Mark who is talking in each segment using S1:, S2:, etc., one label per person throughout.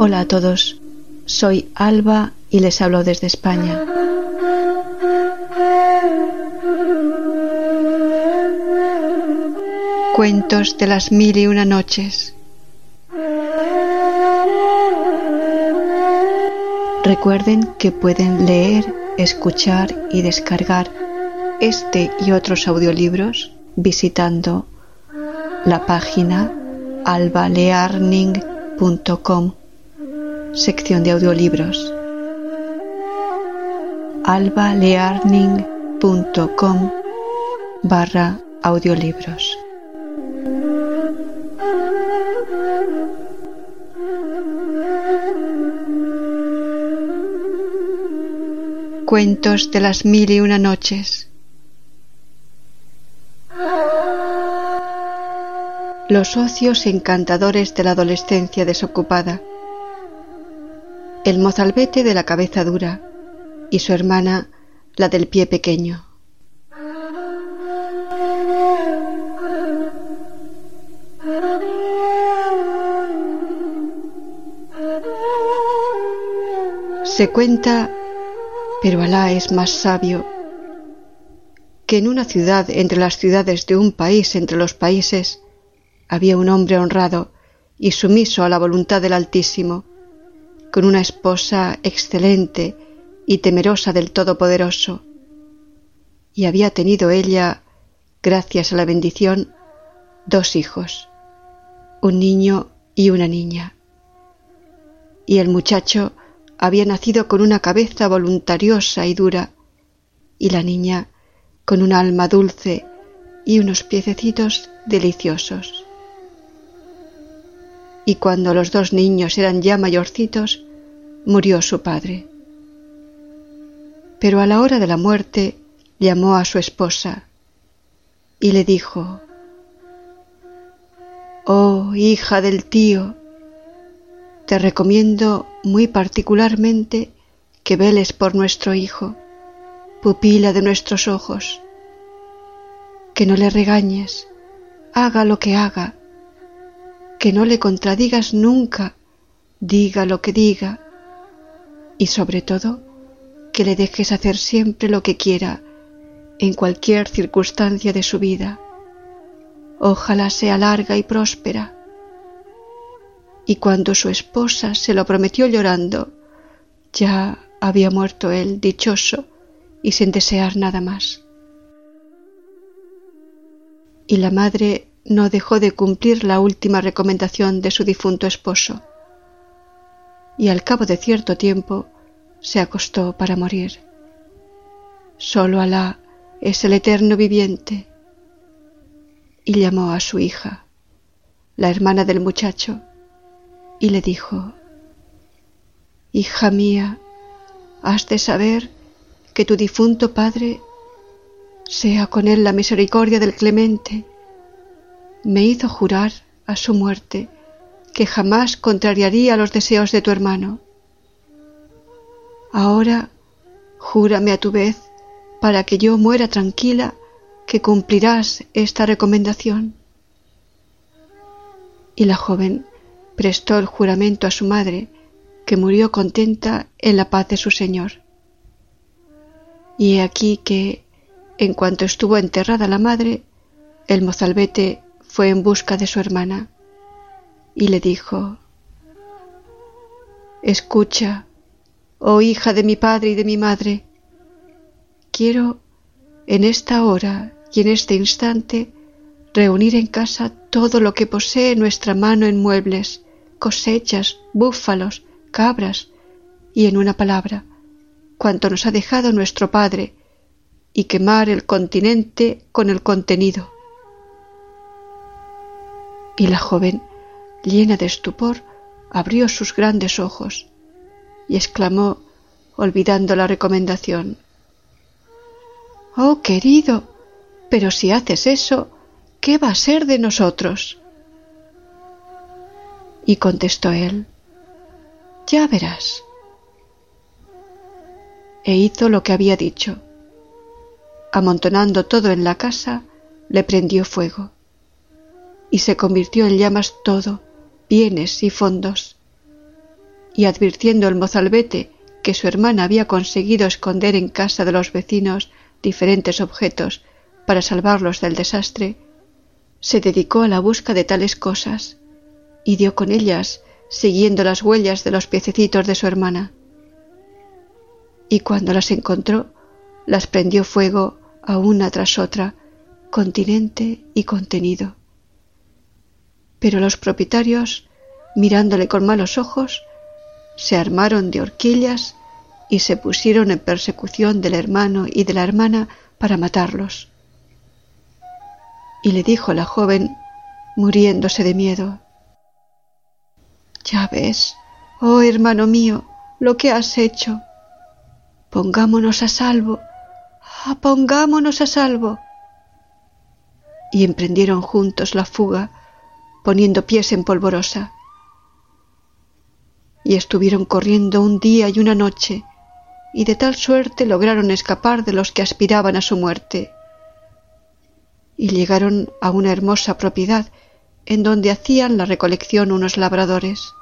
S1: Hola a todos, soy Alba y les hablo desde España. Cuentos de las mil y una noches. Recuerden que pueden leer, escuchar y descargar este y otros audiolibros visitando la página albalearning.com, sección de audiolibros. albalearning.com barra audiolibros. Cuentos de las mil y una noches. Los ocios encantadores de la adolescencia desocupada. El mozalbete de la cabeza dura y su hermana la del pie pequeño. Se cuenta pero Alá es más sabio que en una ciudad entre las ciudades de un país entre los países había un hombre honrado y sumiso a la voluntad del Altísimo, con una esposa excelente y temerosa del Todopoderoso. Y había tenido ella, gracias a la bendición, dos hijos, un niño y una niña. Y el muchacho había nacido con una cabeza voluntariosa y dura, y la niña con un alma dulce y unos piececitos deliciosos. Y cuando los dos niños eran ya mayorcitos, murió su padre. Pero a la hora de la muerte llamó a su esposa y le dijo, Oh hija del tío, te recomiendo muy particularmente que veles por nuestro Hijo, pupila de nuestros ojos, que no le regañes, haga lo que haga, que no le contradigas nunca, diga lo que diga, y sobre todo, que le dejes hacer siempre lo que quiera en cualquier circunstancia de su vida. Ojalá sea larga y próspera y cuando su esposa se lo prometió llorando, ya había muerto él dichoso y sin desear nada más. Y la madre no dejó de cumplir la última recomendación de su difunto esposo, y al cabo de cierto tiempo se acostó para morir. Solo Alá es el eterno viviente. Y llamó a su hija, la hermana del muchacho, y le dijo, Hija mía, has de saber que tu difunto padre, sea con él la misericordia del clemente, me hizo jurar a su muerte que jamás contrariaría los deseos de tu hermano. Ahora júrame a tu vez, para que yo muera tranquila, que cumplirás esta recomendación. Y la joven prestó el juramento a su madre, que murió contenta en la paz de su Señor. Y he aquí que, en cuanto estuvo enterrada la madre, el mozalbete fue en busca de su hermana y le dijo, Escucha, oh hija de mi padre y de mi madre, quiero en esta hora y en este instante reunir en casa todo lo que posee nuestra mano en muebles cosechas, búfalos, cabras, y en una palabra, cuanto nos ha dejado nuestro Padre, y quemar el continente con el contenido. Y la joven, llena de estupor, abrió sus grandes ojos y exclamó, olvidando la recomendación, Oh querido, pero si haces eso, ¿qué va a ser de nosotros? Y contestó él, Ya verás. E hizo lo que había dicho. Amontonando todo en la casa, le prendió fuego. Y se convirtió en llamas todo, bienes y fondos. y advirtiendo el mozalbete que su hermana había conseguido esconder en casa de los vecinos diferentes objetos para salvarlos del desastre, se dedicó a la busca de tales cosas y dio con ellas siguiendo las huellas de los piececitos de su hermana. Y cuando las encontró, las prendió fuego a una tras otra, continente y contenido. Pero los propietarios, mirándole con malos ojos, se armaron de horquillas y se pusieron en persecución del hermano y de la hermana para matarlos. Y le dijo la joven, muriéndose de miedo, Ya ves, oh hermano mío, lo que has hecho. Pongámonos a salvo, ah, pongámonos a salvo. Y emprendieron juntos la fuga, poniendo pies en polvorosa. Y estuvieron corriendo un día y una noche, y de tal suerte lograron escapar de los que aspiraban a su muerte. Y llegaron a una hermosa propiedad en donde hacían la recolección unos labradores.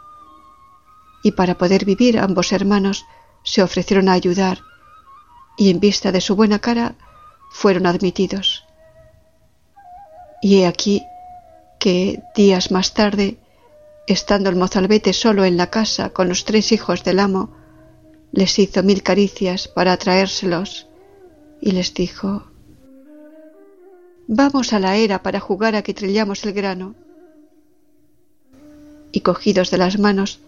S1: Y para poder vivir ambos hermanos se ofrecieron a ayudar, y en vista de su buena cara fueron admitidos. Y he aquí que días más tarde, estando el mozalbete solo en la casa con los tres hijos del amo, les hizo mil caricias para atraérselos y les dijo, Vamos a la era para jugar a que trillamos el grano. Y cogidos de las manos,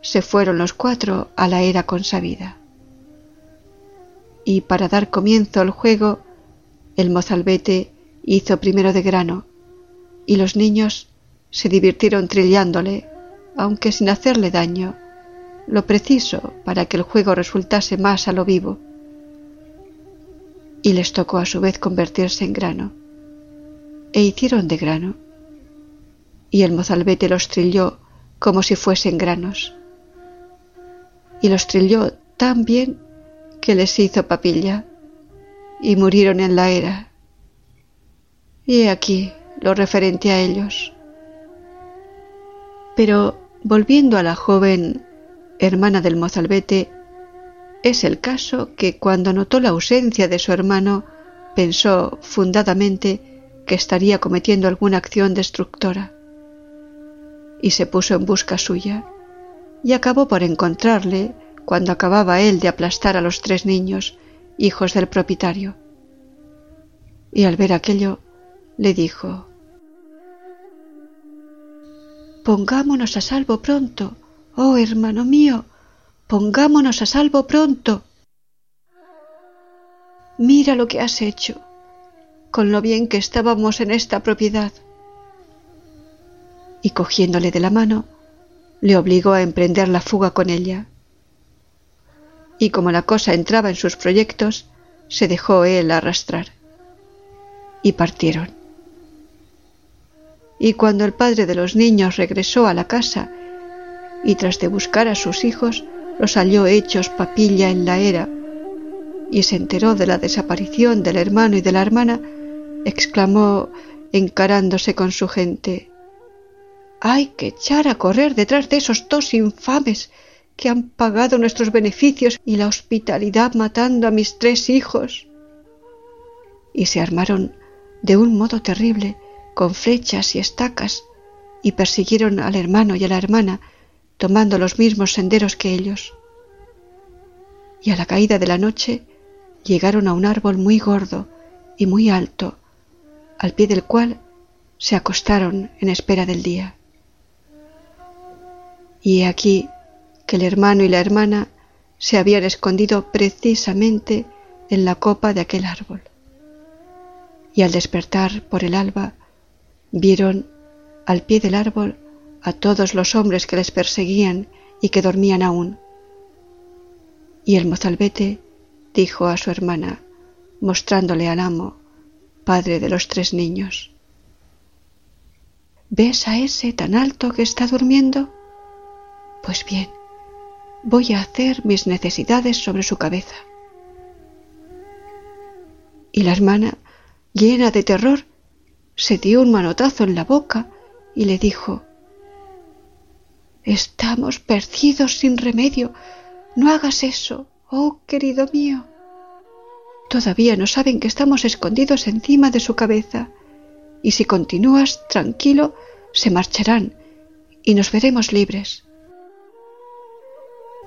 S1: se fueron los cuatro a la era consabida. Y para dar comienzo al juego, el mozalbete hizo primero de grano, y los niños se divirtieron trillándole, aunque sin hacerle daño lo preciso para que el juego resultase más a lo vivo. Y les tocó a su vez convertirse en grano. E hicieron de grano. Y el mozalbete los trilló como si fuesen granos. Y los trilló tan bien que les hizo papilla y murieron en la era. Y aquí lo referente a ellos. Pero volviendo a la joven hermana del mozalbete, es el caso que cuando notó la ausencia de su hermano pensó fundadamente que estaría cometiendo alguna acción destructora y se puso en busca suya y acabó por encontrarle cuando acababa él de aplastar a los tres niños, hijos del propietario. Y al ver aquello, le dijo, Pongámonos a salvo pronto, Oh, hermano mío, pongámonos a salvo pronto. Mira lo que has hecho, con lo bien que estábamos en esta propiedad. Y cogiéndole de la mano, le obligó a emprender la fuga con ella. Y como la cosa entraba en sus proyectos, se dejó él arrastrar. Y partieron. Y cuando el padre de los niños regresó a la casa y tras de buscar a sus hijos los halló hechos papilla en la era, y se enteró de la desaparición del hermano y de la hermana, exclamó encarándose con su gente Hay que echar a correr detrás de esos dos infames que han pagado nuestros beneficios y la hospitalidad matando a mis tres hijos. Y se armaron de un modo terrible, con flechas y estacas, y persiguieron al hermano y a la hermana, tomando los mismos senderos que ellos. Y a la caída de la noche llegaron a un árbol muy gordo y muy alto, al pie del cual se acostaron en espera del día. Y he aquí que el hermano y la hermana se habían escondido precisamente en la copa de aquel árbol. Y al despertar por el alba, vieron al pie del árbol a todos los hombres que les perseguían y que dormían aún. Y el mozalbete dijo a su hermana, mostrándole al amo, padre de los tres niños, ¿Ves a ese tan alto que está durmiendo? Pues bien, voy a hacer mis necesidades sobre su cabeza. Y la hermana, llena de terror, se dio un manotazo en la boca y le dijo, Estamos perdidos sin remedio. No hagas eso, oh querido mío. Todavía no saben que estamos escondidos encima de su cabeza, y si continúas tranquilo, se marcharán y nos veremos libres.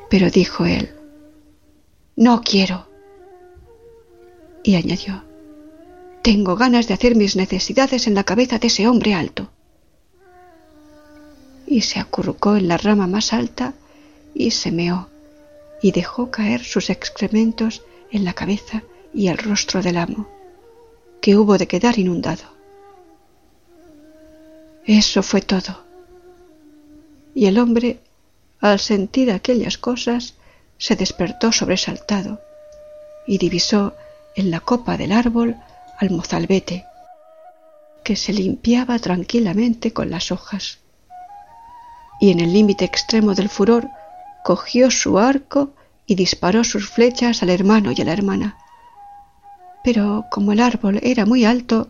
S1: Pero dijo él, no quiero. Y añadió, tengo ganas de hacer mis necesidades en la cabeza de ese hombre alto. Y se acurrucó en la rama más alta y se meó y dejó caer sus excrementos en la cabeza y el rostro del amo, que hubo de quedar inundado. Eso fue todo. Y el hombre, al sentir aquellas cosas, se despertó sobresaltado y divisó en la copa del árbol al mozalbete, que se limpiaba tranquilamente con las hojas. Y en el límite extremo del furor cogió su arco y disparó sus flechas al hermano y a la hermana. Pero como el árbol era muy alto,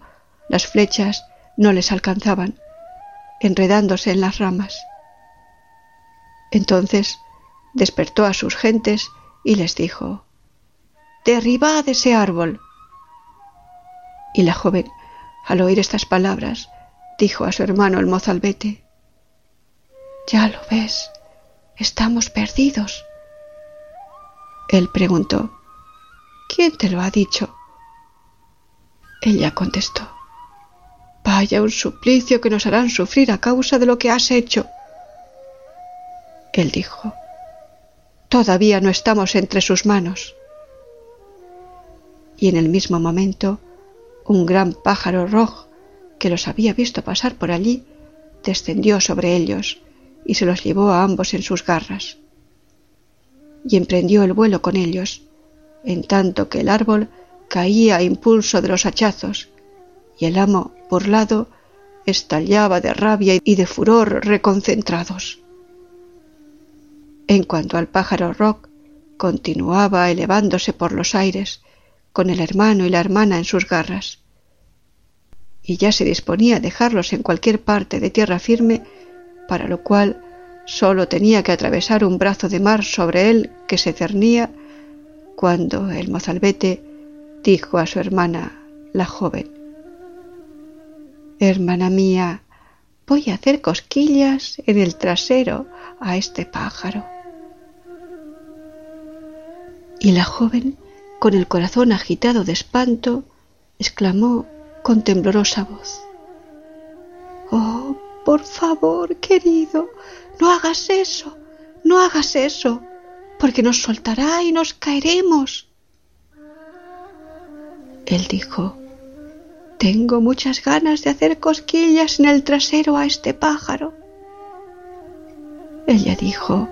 S1: las flechas no les alcanzaban, enredándose en las ramas. Entonces despertó a sus gentes y les dijo, Derribad ese árbol. Y la joven, al oír estas palabras, dijo a su hermano el mozalbete, Ya lo ves, estamos perdidos. Él preguntó, ¿quién te lo ha dicho? Ella contestó, Vaya un suplicio que nos harán sufrir a causa de lo que has hecho. Él dijo, Todavía no estamos entre sus manos. Y en el mismo momento, un gran pájaro rojo que los había visto pasar por allí, descendió sobre ellos y se los llevó a ambos en sus garras. Y emprendió el vuelo con ellos, en tanto que el árbol caía a impulso de los hachazos, y el amo, burlado, estallaba de rabia y de furor reconcentrados. En cuanto al pájaro Rock, continuaba elevándose por los aires, con el hermano y la hermana en sus garras, y ya se disponía a dejarlos en cualquier parte de tierra firme, para lo cual sólo tenía que atravesar un brazo de mar sobre él que se cernía, cuando el mozalbete dijo a su hermana, la joven, Hermana mía, voy a hacer cosquillas en el trasero a este pájaro. Y la joven, con el corazón agitado de espanto, exclamó con temblorosa voz, Oh, por favor, querido, no hagas eso, no hagas eso, porque nos soltará y nos caeremos. Él dijo, Tengo muchas ganas de hacer cosquillas en el trasero a este pájaro. Ella dijo,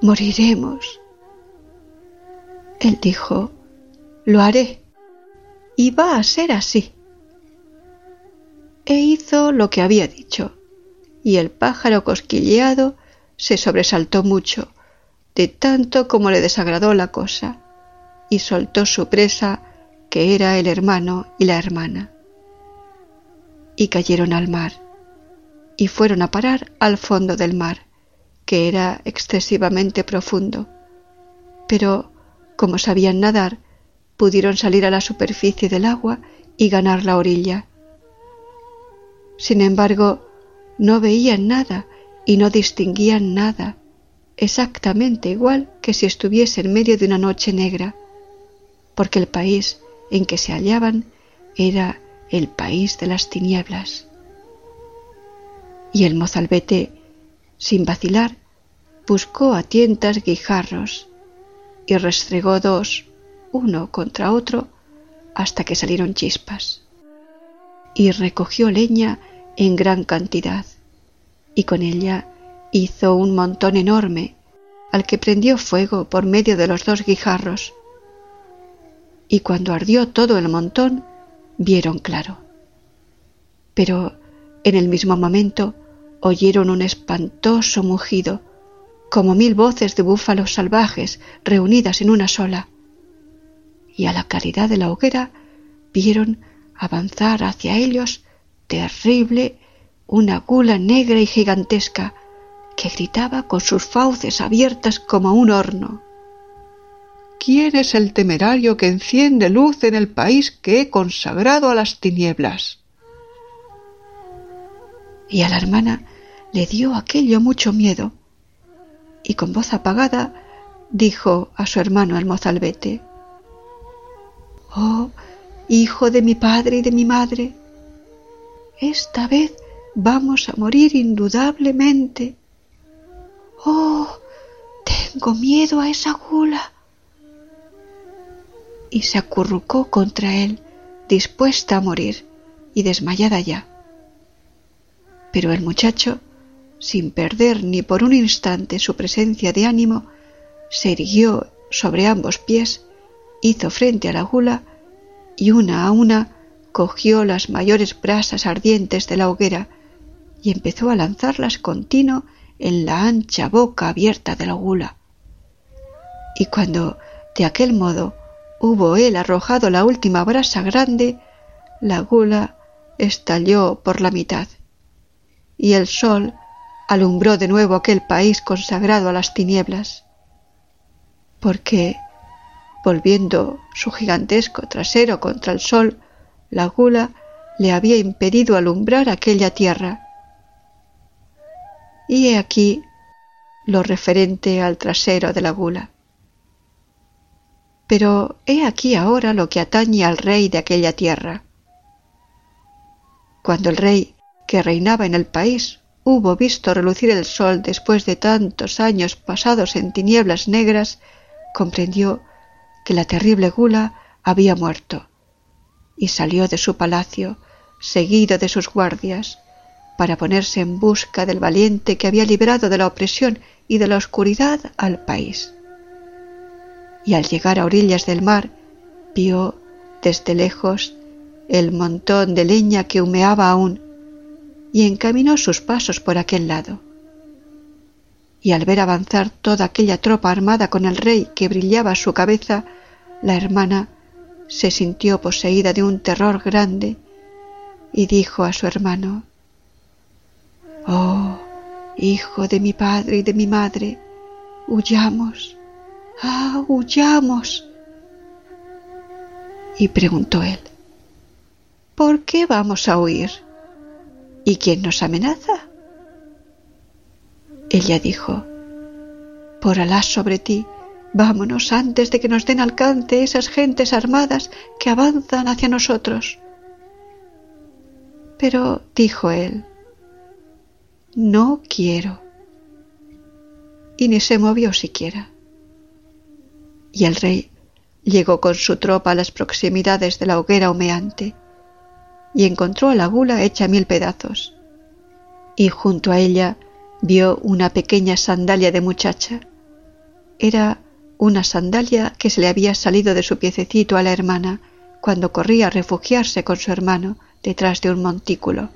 S1: Moriremos. Él dijo, Lo haré, y va a ser así. E hizo lo que había dicho, y el pájaro cosquilleado se sobresaltó mucho, de tanto como le desagradó la cosa, y soltó su presa que era el hermano y la hermana. Y cayeron al mar, y fueron a parar al fondo del mar, que era excesivamente profundo. Pero, como sabían nadar, pudieron salir a la superficie del agua y ganar la orilla. Sin embargo, no veían nada y no distinguían nada, exactamente igual que si estuviese en medio de una noche negra, porque el país en que se hallaban era el país de las tinieblas. Y el mozalbete, sin vacilar, buscó a tientas guijarros y restregó dos, uno contra otro, hasta que salieron chispas. Y recogió leña en gran cantidad, y con ella hizo un montón enorme, al que prendió fuego por medio de los dos guijarros, y cuando ardió todo el montón, vieron claro. Pero en el mismo momento oyeron un espantoso mugido, como mil voces de búfalos salvajes reunidas en una sola, y a la claridad de la hoguera vieron avanzar hacia ellos terrible una gula negra y gigantesca que gritaba con sus fauces abiertas como un horno.
S2: ¿Quién es el temerario que enciende luz en el país que he consagrado a las tinieblas?
S1: Y a la hermana le dio aquello mucho miedo, y con voz apagada dijo a su hermano el mozalbete Oh, hijo de mi padre y de mi madre, esta vez vamos a morir indudablemente. Oh, tengo miedo a esa gula. Y se acurrucó contra él, dispuesta a morir y desmayada ya. Pero el muchacho, sin perder ni por un instante su presencia de ánimo, se irguió sobre ambos pies, hizo frente a la gula y una a una cogió las mayores brasas ardientes de la hoguera y empezó a lanzarlas continuo en la ancha boca abierta de la gula. Y cuando de aquel modo hubo él arrojado la última brasa grande, la gula estalló por la mitad, y el sol alumbró de nuevo aquel país consagrado a las tinieblas, porque, volviendo su gigantesco trasero contra el sol, la gula le había impedido alumbrar aquella tierra. Y he aquí lo referente al trasero de la gula. Pero he aquí ahora lo que atañe al rey de aquella tierra. Cuando el rey que reinaba en el país hubo visto relucir el sol después de tantos años pasados en tinieblas negras, comprendió que la terrible gula había muerto y salió de su palacio, seguido de sus guardias, para ponerse en busca del valiente que había librado de la opresión y de la oscuridad al país. Y al llegar a orillas del mar, vio desde lejos el montón de leña que humeaba aún, y encaminó sus pasos por aquel lado. Y al ver avanzar toda aquella tropa armada con el rey que brillaba a su cabeza, la hermana se sintió poseída de un terror grande y dijo a su hermano, Oh, hijo de mi padre y de mi madre, huyamos, ah, huyamos. Y preguntó él, ¿por qué vamos a huir? ¿Y quién nos amenaza? Ella dijo, por Alá sobre ti, Vámonos antes de que nos den alcance esas gentes armadas que avanzan hacia nosotros. Pero, dijo él, no quiero. Y ni se movió siquiera. Y el rey llegó con su tropa a las proximidades de la hoguera humeante y encontró a la gula hecha mil pedazos. Y junto a ella vio una pequeña sandalia de muchacha. Era una sandalia que se le había salido de su piececito a la hermana cuando corría a refugiarse con su hermano detrás de un montículo,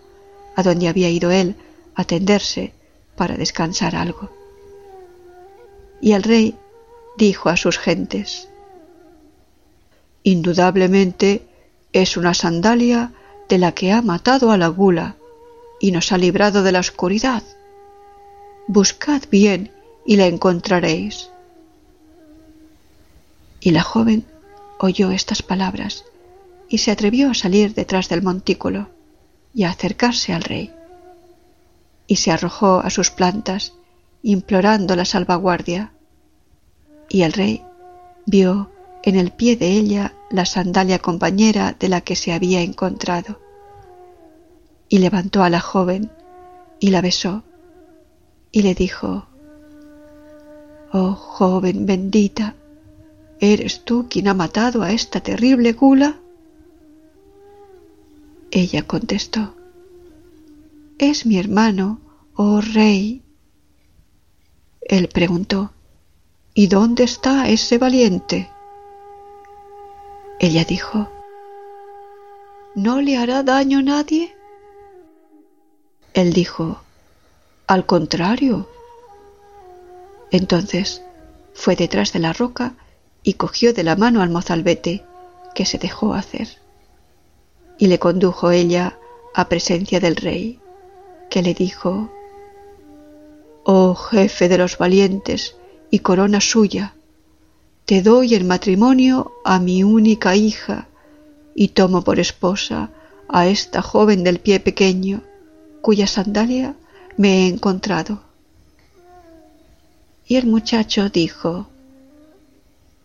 S1: a donde había ido él a tenderse para descansar algo. Y el rey dijo a sus gentes, Indudablemente es una sandalia de la que ha matado a la gula y nos ha librado de la oscuridad. Buscad bien y la encontraréis. Y la joven oyó estas palabras y se atrevió a salir detrás del montículo y a acercarse al rey. Y se arrojó a sus plantas, implorando la salvaguardia. Y el rey vio en el pie de ella la sandalia compañera de la que se había encontrado. Y levantó a la joven y la besó y le dijo, Oh joven bendita, ¿Eres tú quien ha matado a esta terrible gula? Ella contestó, Es mi hermano, oh rey. Él preguntó, ¿Y dónde está ese valiente? Ella dijo, ¿No le hará daño nadie? Él dijo, Al contrario. Entonces fue detrás de la roca y cogió de la mano al mozalbete, que se dejó hacer. Y le condujo ella a presencia del rey, que le dijo, Oh jefe de los valientes y corona suya, te doy en matrimonio a mi única hija y tomo por esposa a esta joven del pie pequeño, cuya sandalia me he encontrado. Y el muchacho dijo,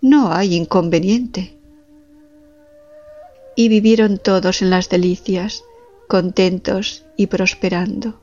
S1: No hay inconveniente. Y vivieron todos en las delicias, contentos y prosperando.